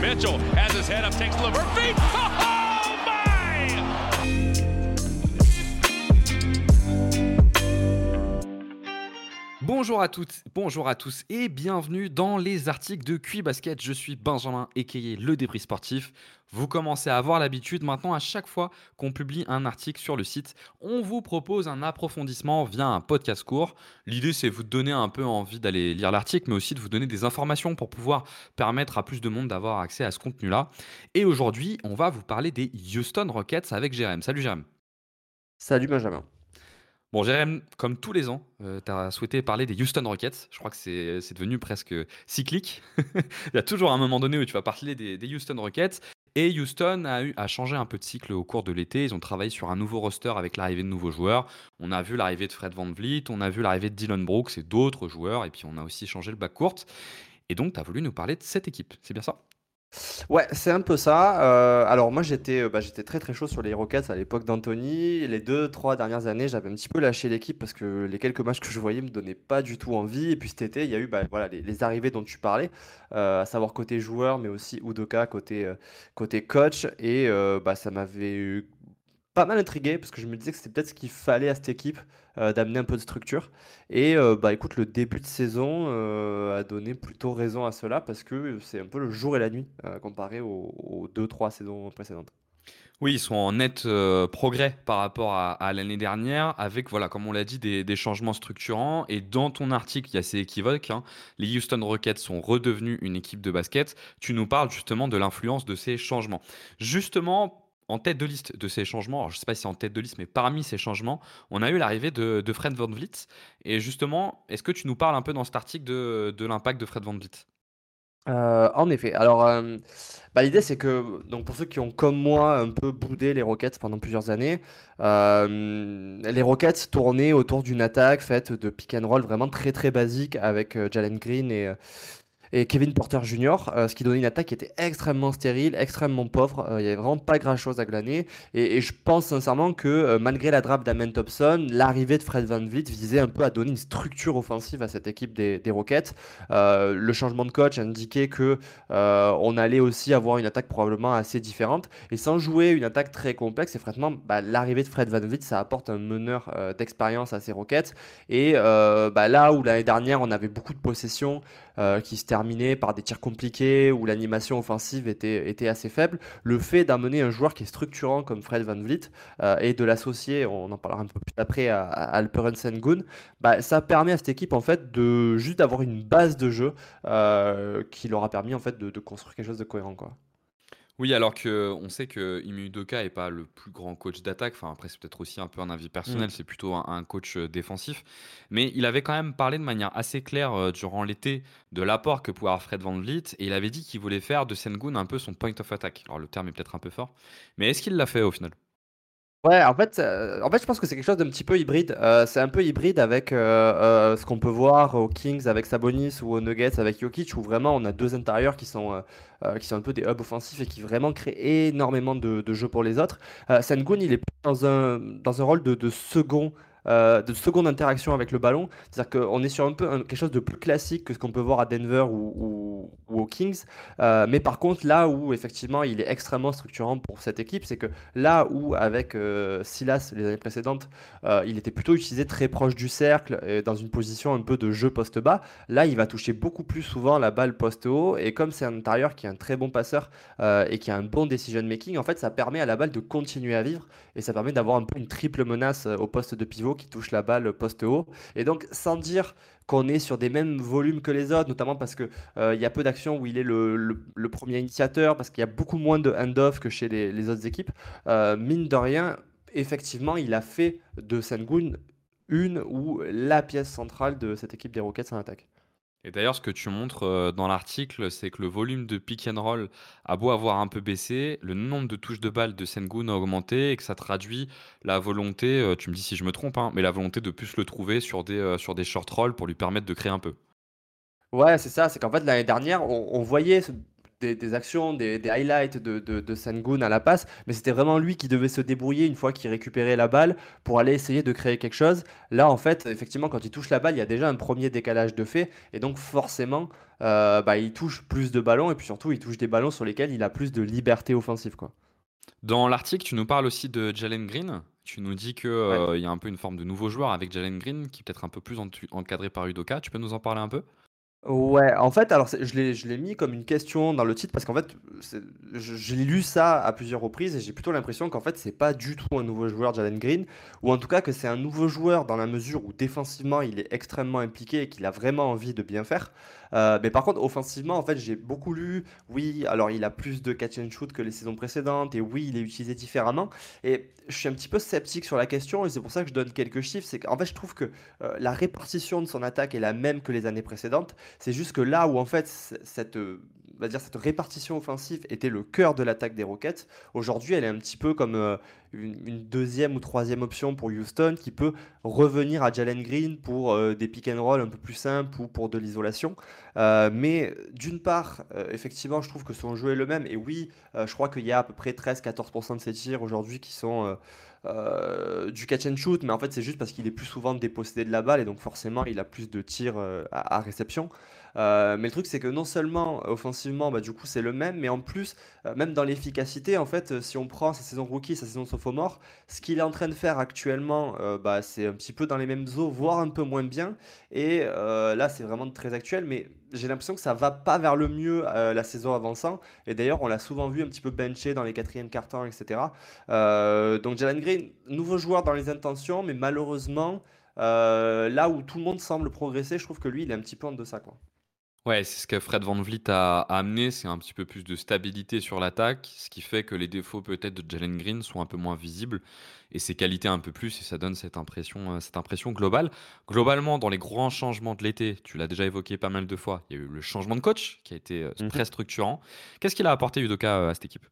Mitchell has his head up, takes. Oh my! Bonjour à toutes, bonjour à tous et bienvenue dans les articles de QI Basket. Je suis Benjamin Écaillé, le débris sportif. Vous commencez à avoir l'habitude maintenant à chaque fois qu'on publie un article sur le site, on vous propose un approfondissement via un podcast court. L'idée c'est vous donner un peu envie d'aller lire l'article mais aussi de vous donner des informations pour pouvoir permettre à plus de monde d'avoir accès à ce contenu-là. Et aujourd'hui, on va vous parler des Houston Rockets avec Jérém. Salut Jérém. Salut Benjamin. Bon, Jérém, comme tous les ans, tu as souhaité parler des Houston Rockets. Je crois que c'est devenu presque cyclique. Il y a toujours un moment donné où tu vas parler des, Houston Rockets. Et Houston a, eu, a changé un peu de cycle au cours de l'été. Ils ont travaillé sur un nouveau roster avec l'arrivée de nouveaux joueurs. On a vu l'arrivée de Fred Van Vliet, on a vu l'arrivée de Dylan Brooks et d'autres joueurs. Et puis on a aussi changé le backcourt. Et donc, tu as voulu nous parler de cette équipe. C'est bien ça? Ouais, c'est un peu ça. Euh, alors moi j'étais euh, bah, j'étais très très chaud sur les Rockets à l'époque d'Anthony. Les deux, trois dernières années, j'avais un petit peu lâché l'équipe parce que les quelques matchs que je voyais me donnaient pas du tout envie. Et puis cet été, il y a eu bah, les, arrivées dont tu parlais, euh, à savoir côté joueur, mais aussi Udoka côté, côté coach. Et bah, ça m'avait eu pas mal intrigué parce que je me disais que c'était peut-être ce qu'il fallait à cette équipe euh, d'amener un peu de structure. Et euh, bah écoute, le début de saison euh, a donné plutôt raison à cela parce que c'est un peu le jour et la nuit comparé aux, aux deux, trois saisons précédentes. Oui, ils sont en net progrès par rapport à, à l'année dernière, avec, voilà, comme on l'a dit, des, des changements structurants. Et dans ton article, il y a ces équivoques. hein. Les Houston Rockets sont redevenus une équipe de basket. Tu nous parles justement de l'influence de ces changements. Justement, en tête de liste de ces changements, je ne sais pas si c'est en tête de liste, mais parmi ces changements, on a eu l'arrivée de, Fred Van Vliet. Et justement, est-ce que tu nous parles un peu dans cet article de, l'impact de Fred Van Vliet? Euh, en effet. Alors, euh, bah, l'idée, c'est que, donc pour ceux qui ont, comme moi, un peu boudé les Rockets pendant plusieurs années, euh, les Rockets tournaient autour d'une attaque faite de pick and roll vraiment très très basique avec Jalen Green et, et Kevin Porter Jr., euh, ce qui donnait une attaque qui était extrêmement stérile, extrêmement pauvre. Euh, il n'y avait vraiment pas grand-chose à glaner. Et, je pense sincèrement que euh, malgré la draft d'Amen Thompson, l'arrivée de Fred Van Vliet visait un peu à donner une structure offensive à cette équipe des, Rockets. Le changement de coach indiquait que on allait aussi avoir une attaque probablement assez différente. Et sans jouer une attaque très complexe, et franchement, bah, l'arrivée de Fred Van Vliet, ça apporte un meneur d'expérience à ces Rockets. Et bah, là où l'année dernière, on avait beaucoup de possessions qui se terminaient par des tirs compliqués, où l'animation offensive était, était assez faible, le fait d'amener un joueur qui est structurant comme Fred Van Vliet euh, et de l'associer, on en parlera un peu plus après, à, à Alperen Sengun, bah, ça permet à cette équipe en fait de juste d'avoir une base de jeu euh, qui leur a permis en fait de, de construire quelque chose de cohérent quoi. Oui, alors que on sait que Ime Udoka est pas le plus grand coach d'attaque. Enfin, après, c'est peut-être aussi un peu un avis Mm. personnel. C'est plutôt un, un coach euh, défensif. Mais il avait quand même parlé de manière assez claire euh, durant l'été de l'apport que pouvait avoir Fred Van Vliet. Et il avait dit qu'il voulait faire de Sengun un peu son point of attack. Alors, le terme est peut-être un peu fort. Mais est-ce qu'il l'a fait au final? Ouais, en fait, heu, en fait, je pense que c'est quelque chose d'un petit peu hybride. Heu, c'est un peu hybride avec, heu, ce qu'on peut voir aux Kings avec Sabonis ou aux Nuggets avec Jokic, où vraiment on a 2 intérieurs qui sont, qui sont un peu des hubs offensifs et qui vraiment créent énormément de de jeux pour les autres. Heu, Sengun, il est plus dans un dans un rôle de de second, heu, de seconde interaction avec le ballon. C'est-à-dire qu'on est sur un peu quelque chose de plus classique que ce qu'on peut voir à Denver ou aux Kings. Heu, mais par contre, là où effectivement il est extrêmement structurant pour cette équipe, c'est que là où avec, heu, Silas les années précédentes, il était plutôt utilisé très proche du cercle et dans une position un peu de jeu poste bas, là il va toucher beaucoup plus souvent la balle poste haut et comme c'est un intérieur qui est un très bon passeur, et qui a un bon decision making, en fait ça permet à la balle de continuer à vivre et ça permet d'avoir un peu une triple menace, au poste de pivot qui touche la balle poste haut et donc sans dire qu'on est sur des mêmes volumes que les autres, notamment parce que, heu, il y a peu d'actions où il est le 1er initiateur, parce qu'il y a beaucoup moins de hand-off que chez les autres équipes. Heu, mine de rien, effectivement, il a fait de Sengun une ou la pièce centrale de cette équipe des Rockets en attaque. Et d'ailleurs, ce que tu montres euh, dans l'article, c'est que le volume de pick and roll a beau avoir un peu baissé, le nombre de touches de balle de Sengun a augmenté et que ça traduit la volonté, euh, tu me dis si je me trompe, hein, mais la volonté de plus le trouver sur des, euh, sur des short rolls pour lui permettre de créer un peu. Ouais, c'est ça, c'est qu'en fait, l'année dernière, on voyait des, actions, des, highlights de, de, de Sengun à la passe, mais c'était vraiment lui qui devait se débrouiller une fois qu'il récupérait la balle pour aller essayer de créer quelque chose. Là, en fait, effectivement, quand il touche la balle, il y a déjà un premier décalage de fait, et donc forcément, euh, bah, il touche plus de ballons, et puis surtout, il touche des ballons sur lesquels il a plus de liberté offensive. Quoi. Dans l'article, tu nous parles aussi de Jalen Green. Tu nous dis qu'il euh, y a un peu une forme de nouveau joueur avec Jalen Green, qui est peut-être un peu plus encadré par Udoka. Tu peux nous en parler un peu? Ouais, en fait, alors je l'ai mis comme une question dans le titre parce qu'en fait, j'ai lu ça à plusieurs reprises et j'ai plutôt l'impression qu'en fait, c'est pas du tout un nouveau joueur Jalen Green ou en tout cas que c'est un nouveau joueur dans la mesure où défensivement, il est extrêmement impliqué et qu'il a vraiment envie de bien faire. Euh, mais par contre, offensivement, en fait, j'ai beaucoup lu, oui, alors il a plus de catch and shoot que les saisons précédentes, et oui, il est utilisé différemment. Et je suis un petit peu sceptique sur la question, et c'est pour ça que je donne quelques chiffres. C'est qu'en fait, je trouve que euh, la répartition de son attaque est la même que les années précédentes. C'est juste que là où, en fait, cette va dire, cette répartition offensive était le cœur de l'attaque des Rockets. Aujourd'hui, elle est un petit peu comme euh, une, deuxième ou troisième option pour Houston qui peut revenir à Jalen Green pour euh, des pick and roll un peu plus simples ou pour de l'isolation. Euh, mais d'une part, effectivement, je trouve que son jeu est le même. Et oui, je crois qu'il y a à peu près 13-14% de ses tirs aujourd'hui qui sont... du catch and shoot, mais en fait c'est juste parce qu'il est plus souvent dépossédé de la balle et donc forcément il a plus de tirs à, réception. Euh, mais le truc, c'est que non seulement offensivement, bah, du coup, c'est le même, mais en plus, euh, même dans l'efficacité, en fait, euh, si on prend sa saison rookie, sa saison sophomore, ce qu'il est en train de faire actuellement, bah, c'est un petit peu dans les mêmes eaux, voire un peu moins bien. Et là, c'est vraiment très actuel, mais j'ai l'impression que ça va pas vers le mieux la saison avançant. Et d'ailleurs, on l'a souvent vu un petit peu benché dans les quatrièmes cartons, etc. donc Jalen Green, nouveau joueur dans les intentions, mais malheureusement, là où tout le monde semble progresser, je trouve que lui, il est un petit peu en deçà, quoi. Ouais, c'est ce que Fred Van Vliet a amené, c'est un petit peu plus de stabilité sur l'attaque, ce qui fait que les défauts peut-être de Jalen Green sont un peu moins visibles et ses qualités un peu plus et ça donne cette impression, euh, cette impression globale. Globalement, dans les grands changements de l'été, tu l'as déjà évoqué pas mal de fois, il y a eu le changement de coach qui a été euh, mmh très structurant. Qu'est-ce qu'il a apporté Udoka euh, à cette équipe?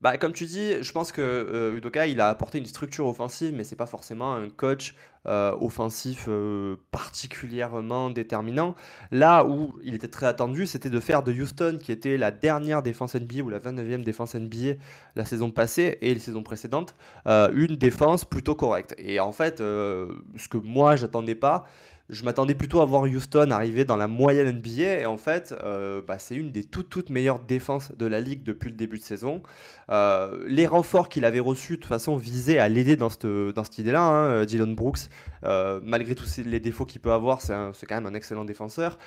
Bah, comme tu dis, je pense que euh, Udoka, il a apporté une structure offensive, mais c'est pas forcément un coach euh, offensif euh, particulièrement déterminant. Là où il était très attendu, c'était de faire de Houston, qui était la dernière défense NBA ou la 29e défense NBA la saison passée et les saisons précédentes, une défense plutôt correcte. Et en fait, ce que moi j'attendais pas, je m'attendais plutôt à voir Houston arriver dans la moyenne NBA et en fait, euh, bah, c'est une des toutes, toutes meilleures défenses de la ligue depuis le début de saison. Euh, les renforts qu'il avait reçus, de toute façon, visaient à l'aider dans cette, dans cette idée-là. Hein. Dylan Brooks, euh, malgré tous les défauts qu'il peut avoir, c'est quand même un excellent défenseur.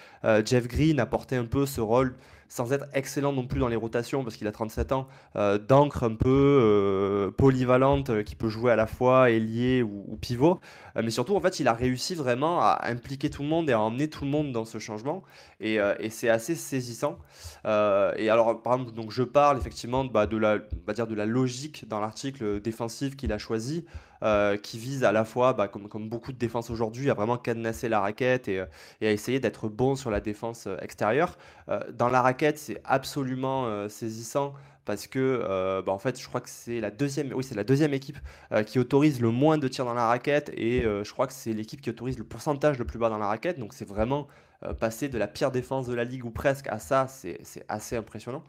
Jeff Green apportait un peu ce rôle sans être excellent non plus dans les rotations, parce qu'il a 37 ans, euh, d'encre un peu euh, polyvalente, euh, qui peut jouer à la fois ailier ou, pivot. mais surtout, en fait, il a réussi vraiment à impliquer tout le monde et à emmener tout le monde dans ce changement. Et, c'est assez saisissant. et alors, par exemple, donc je parle effectivement bah, de, la, va dire de la logique dans l'article défensif qu'il a choisi. Euh, qui vise à la fois, bah, comme, comme, beaucoup de défenses aujourd'hui, à vraiment cadenasser la raquette et, euh, à essayer d'être bon sur la défense euh, extérieure. dans la raquette, c'est absolument saisissant parce que bah, en fait je crois que c'est la deuxième oui c'est la deuxième équipe qui autorise le moins de tirs dans la raquette et je crois que c'est l'équipe qui autorise le pourcentage le plus bas dans la raquette donc c'est vraiment passer de la pire défense de la ligue ou presque à ça, c'est assez impressionnant.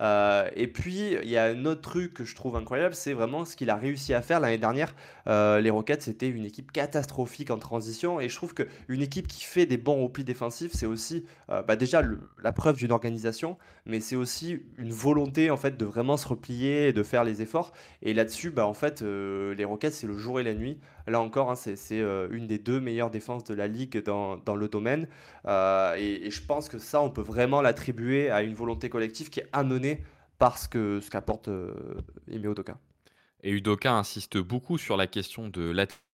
Euh, et puis, il y a un autre truc que je trouve incroyable, c'est vraiment ce qu'il a réussi à faire l'année dernière. Euh, les Rockets, c'était une équipe catastrophique en transition. Et je trouve qu'une équipe qui fait des bons replis défensifs, c'est aussi bah déjà la preuve d'une organisation, mais c'est aussi une volonté en fait de vraiment se replier et de faire les efforts. Et là-dessus, bah, en fait, les Rockets, c'est le jour et la nuit. Là encore, hein, c'est euh, une des deux meilleures défenses de la ligue dans, le domaine. Euh, et, je pense que ça, on peut vraiment l'attribuer à une volonté collective qui est amenée par ce qu'apporte euh, Ime Udoka. Et Udoka insiste beaucoup sur la question de l'attitude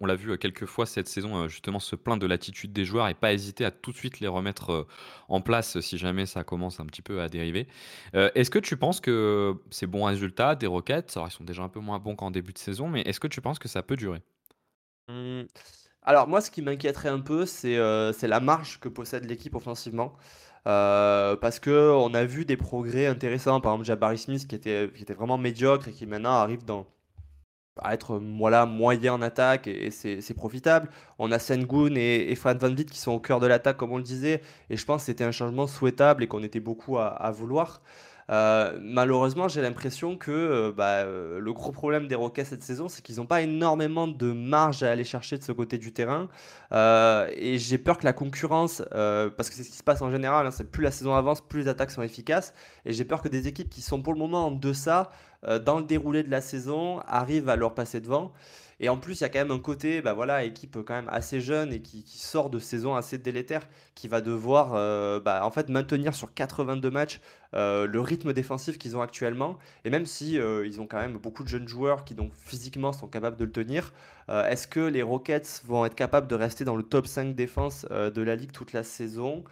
on l'a vu quelques fois cette saison, justement se plaindre de l'attitude des joueurs et pas hésiter à tout de suite les remettre en place si jamais ça commence un petit peu à dériver. est-ce que tu penses que ces bons résultats des Rockets, alors ils sont déjà un peu moins bons qu'en début de saison, mais est-ce que tu penses que ça peut durer? Mmh. Alors moi, ce qui m'inquiéterait un peu, c'est la marge que possède l'équipe offensivement. parce que on a vu des progrès intéressants, par exemple Jabari Smith qui était, qui était vraiment médiocre et qui maintenant arrive dans, à être voilà, moyen en attaque et, c'est profitable. On a Sengun et, et Fran Van Vliet qui sont au cœur de l'attaque, comme on le disait, et je pense que c'était un changement souhaitable et qu'on était beaucoup à, vouloir. Euh, malheureusement, j'ai l'impression que euh, bah, euh, le gros problème des Rockets cette saison, c'est qu'ils n'ont pas énormément de marge à aller chercher de ce côté du terrain. et j'ai peur que la concurrence, parce que c'est ce qui se passe en général, hein, c'est plus la saison avance, plus les attaques sont efficaces. Et j'ai peur que des équipes qui sont pour le moment en deçà, dans le déroulé de la saison, arrivent à leur passer devant. Et en plus, il y a quand même un côté, bah voilà, équipe quand même assez jeune et qui, sort de saison assez délétère, qui va devoir euh, bah, en fait maintenir sur 82 matchs euh, le rythme défensif qu'ils ont actuellement. Et même si euh, ils ont quand même beaucoup de jeunes joueurs qui donc physiquement sont capables de le tenir, est-ce que les Rockets vont être capables de rester dans le top 5 défense de la ligue toute la saison?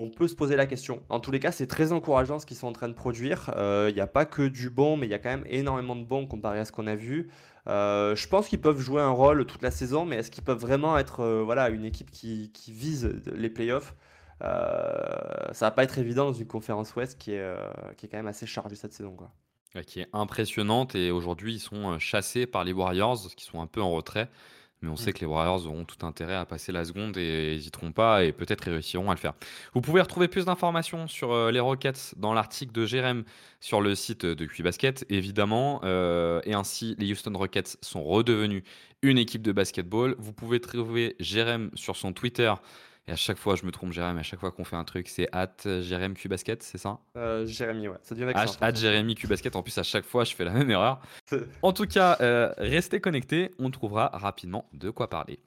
On peut se poser la question. En tous les cas, c'est très encourageant ce qu'ils sont en train de produire. Il n'y a pas que du bon, mais il y a quand même énormément de bon comparé à ce qu'on a vu. Euh, je pense qu'ils peuvent jouer un rôle toute la saison, mais est-ce qu'ils peuvent vraiment être euh, voilà, une équipe qui, vise les playoffs? Euh, Ça va pas être évident dans une conférence Ouest qui est, qui est quand même assez chargée cette saison. Quoi. qui est impressionnante et aujourd'hui ils sont chassés par les Warriors qui sont un peu en retrait. Mais on sait mm. que les Warriors auront tout intérêt à passer la seconde et n'hésiteront pas et peut-être réussiront à le faire. Vous pouvez retrouver plus d'informations sur euh, les Rockets dans l'article de Jérém sur le site de QBasket, évidemment. Euh, et ainsi, les Houston Rockets sont redevenus une équipe de basketball. Vous pouvez trouver Jérém sur son Twitter et à chaque fois, je me trompe, Jérémy, à chaque fois qu'on fait un truc, c'est at Jérémy Basket, c'est ça? Euh, Jérémy, ouais. Ça devient avec At Jérémy Basket. En plus, à chaque fois, je fais la même erreur. en tout cas, euh, restez connectés. On trouvera rapidement de quoi parler.